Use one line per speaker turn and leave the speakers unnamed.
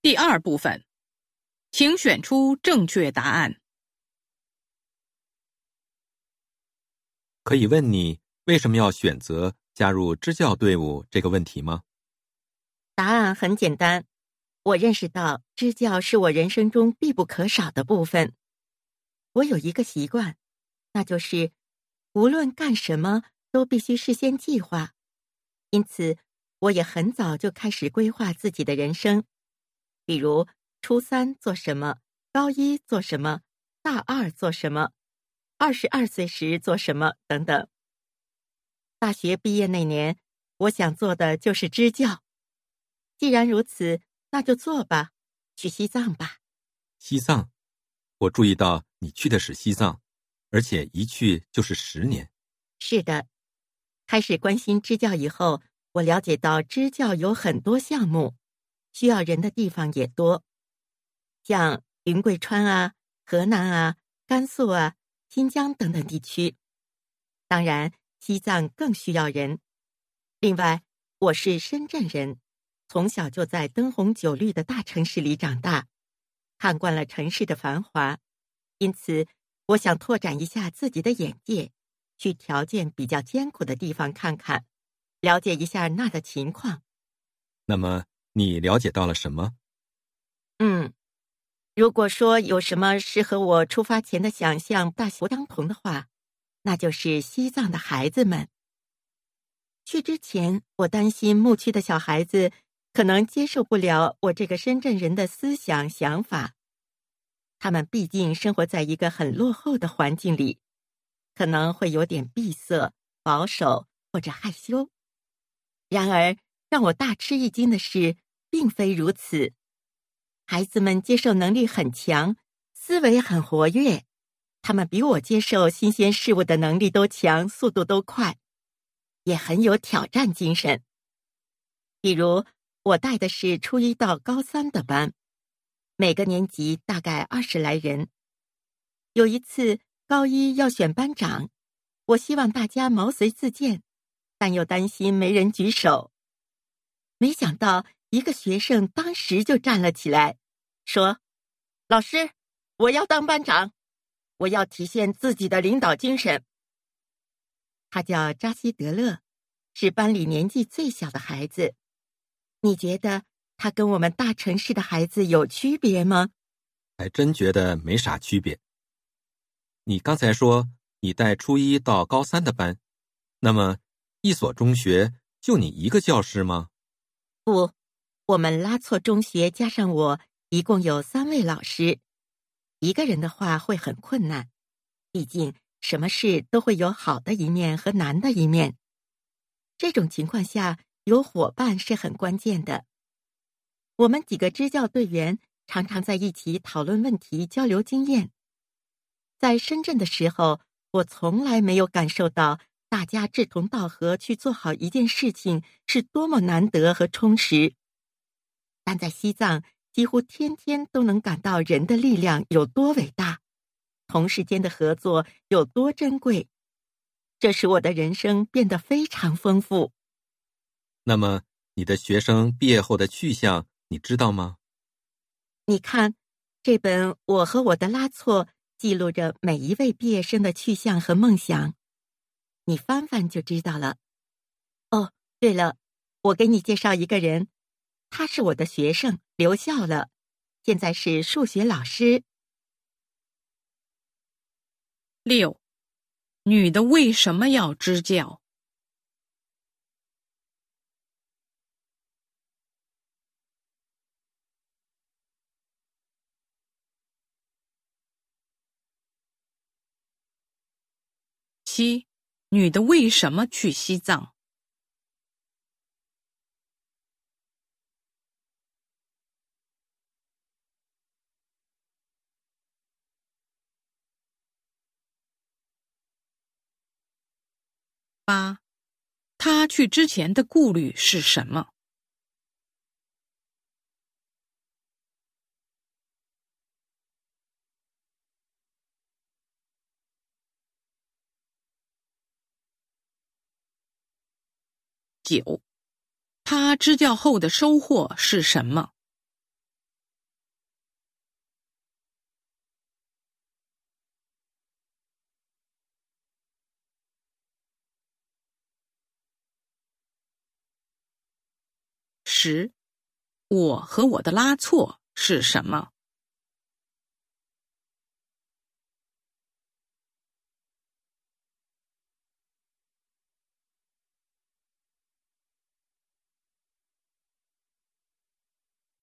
第二部分，请选出正确答案。
可以问你为什么要选择加入支教队伍这个问题吗？
答案很简单，我认识到支教是我人生中必不可少的部分。我有一个习惯，那就是无论干什么都必须事先计划，因此我也很早就开始规划自己的人生，比如初三做什么，高一做什么，大二做什么。二十二岁时做什么等等。大学毕业那年，我想做的就是支教。既然如此，那就做吧，去西藏吧。
西藏，我注意到你去的是西藏，而且一去就是十年。
是的，开始关心支教以后，我了解到支教有很多项目，需要人的地方也多，像云贵川啊、河南啊、甘肃啊。新疆等等地区，当然西藏更需要人。另外，我是深圳人，从小就在灯红酒绿的大城市里长大，看惯了城市的繁华，因此我想拓展一下自己的眼界，去条件比较艰苦的地方看看，了解一下那的情况。
那么，你了解到了什么？
嗯。如果说有什么是和我出发前的想象大不相同的话，那就是西藏的孩子们。去之前，我担心牧区的小孩子可能接受不了我这个深圳人的思想想法，他们毕竟生活在一个很落后的环境里，可能会有点闭塞、保守或者害羞。然而，让我大吃一惊的是，并非如此。孩子们接受能力很强，思维很活跃，他们比我接受新鲜事物的能力都强，速度都快，也很有挑战精神。比如，我带的是初一到高三的班，每个年级大概二十来人。有一次高一要选班长，我希望大家毛遂自荐，但又担心没人举手，没想到。一个学生当时就站了起来，说：“老师，我要当班长，我要体现自己的领导精神。”他叫扎西德勒，是班里年纪最小的孩子。你觉得他跟我们大城市的孩子有区别吗？
还真觉得没啥区别。你刚才说你带初一到高三的班，那么一所中学就你一个教师吗？
不。我们拉措中学加上我，一共有三位老师。一个人的话会很困难，毕竟什么事都会有好的一面和难的一面。这种情况下，有伙伴是很关键的。我们几个支教队员常常在一起讨论问题、交流经验。在深圳的时候，我从来没有感受到大家志同道合去做好一件事情是多么难得和充实。但在西藏，几乎天天都能感到人的力量有多伟大，同事间的合作有多珍贵，这使我的人生变得非常丰富。
那么，你的学生毕业后的去向，你知道吗？
你看，这本《我和我的拉措》记录着每一位毕业生的去向和梦想，你翻翻就知道了。哦，对了，我给你介绍一个人。他是我的学生，留校了，现在是数学老师。
六，女的为什么要支教？七，女的为什么去西藏？八，他去之前的顾虑是什么？九，他支教后的收获是什么？十，我和我的拉错是什么？